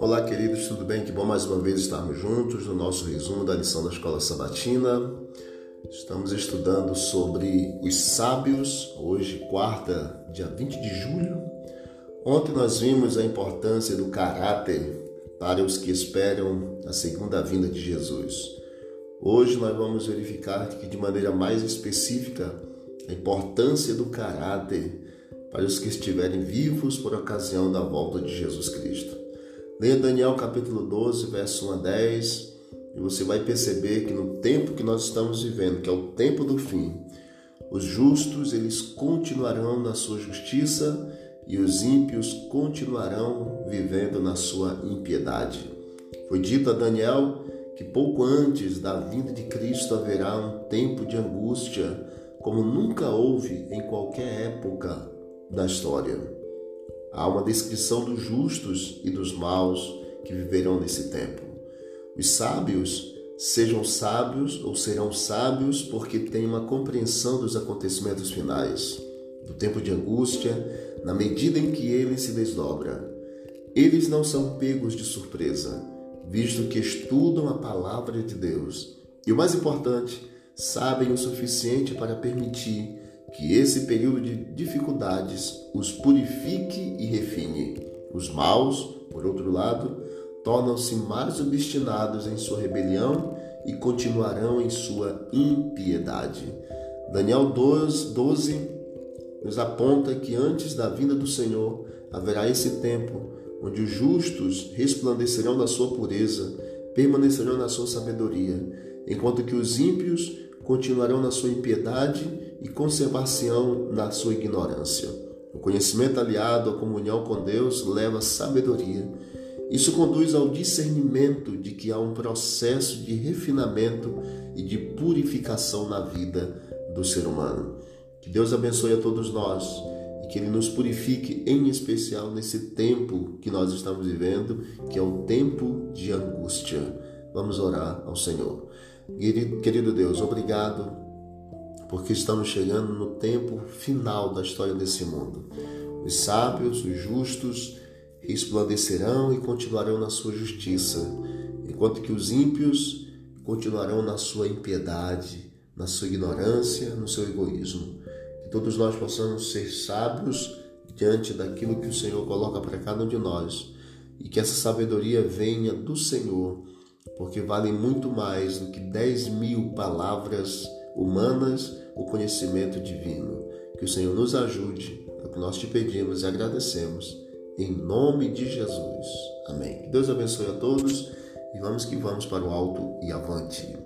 Olá, queridos, tudo bem? Que bom mais uma vez estarmos juntos no nosso resumo da lição da Escola Sabatina. Estamos estudando sobre os sábios, hoje, quarta, dia 20 de julho. Ontem nós vimos a importância do caráter para os que esperam a segunda vinda de Jesus. Hoje nós vamos verificar que, de maneira mais específica, a importância do caráter para os que estiverem vivos por ocasião da volta de Jesus Cristo. Leia Daniel capítulo 12, verso 1 a 10, e você vai perceber que no tempo que nós estamos vivendo, que é o tempo do fim, os justos eles continuarão na sua justiça e os ímpios continuarão vivendo na sua impiedade. Foi dito a Daniel que pouco antes da vinda de Cristo haverá um tempo de angústia, como nunca houve em qualquer época da história. Há uma descrição dos justos e dos maus que viverão nesse tempo. Os sábios sejam sábios ou serão sábios porque têm uma compreensão dos acontecimentos finais, do tempo de angústia, na medida em que ele se desdobra. Eles não são pegos de surpresa, visto que estudam a palavra de Deus. E o mais importante, sabem o suficiente para permitir que esse período de dificuldades os purifique e refine. Os maus, por outro lado, tornam-se mais obstinados em sua rebelião e continuarão em sua impiedade. Daniel 12, 12 nos aponta que antes da vinda do Senhor haverá esse tempo onde os justos resplandecerão na sua pureza, permanecerão na sua sabedoria, enquanto que os ímpios continuarão na sua impiedade e conservar-se-ão na sua ignorância. O conhecimento aliado à comunhão com Deus leva sabedoria. Isso conduz ao discernimento de que há um processo de refinamento e de purificação na vida do ser humano. Que Deus abençoe a todos nós e que Ele nos purifique, em especial nesse tempo que nós estamos vivendo, que é o tempo de angústia. Vamos orar ao Senhor. Querido Deus, obrigado porque estamos chegando no tempo final da história desse mundo. Os sábios, os justos, resplandecerão e continuarão na sua justiça, enquanto que os ímpios continuarão na sua impiedade, na sua ignorância, no seu egoísmo. Que todos nós possamos ser sábios diante daquilo que o Senhor coloca para cada um de nós e que essa sabedoria venha do Senhor, porque vale muito mais do que dez mil palavras humanas o conhecimento divino. Que o Senhor nos ajude, é o que nós te pedimos e agradecemos. Em nome de Jesus. Amém. Que Deus abençoe a todos e vamos que vamos para o alto e avante.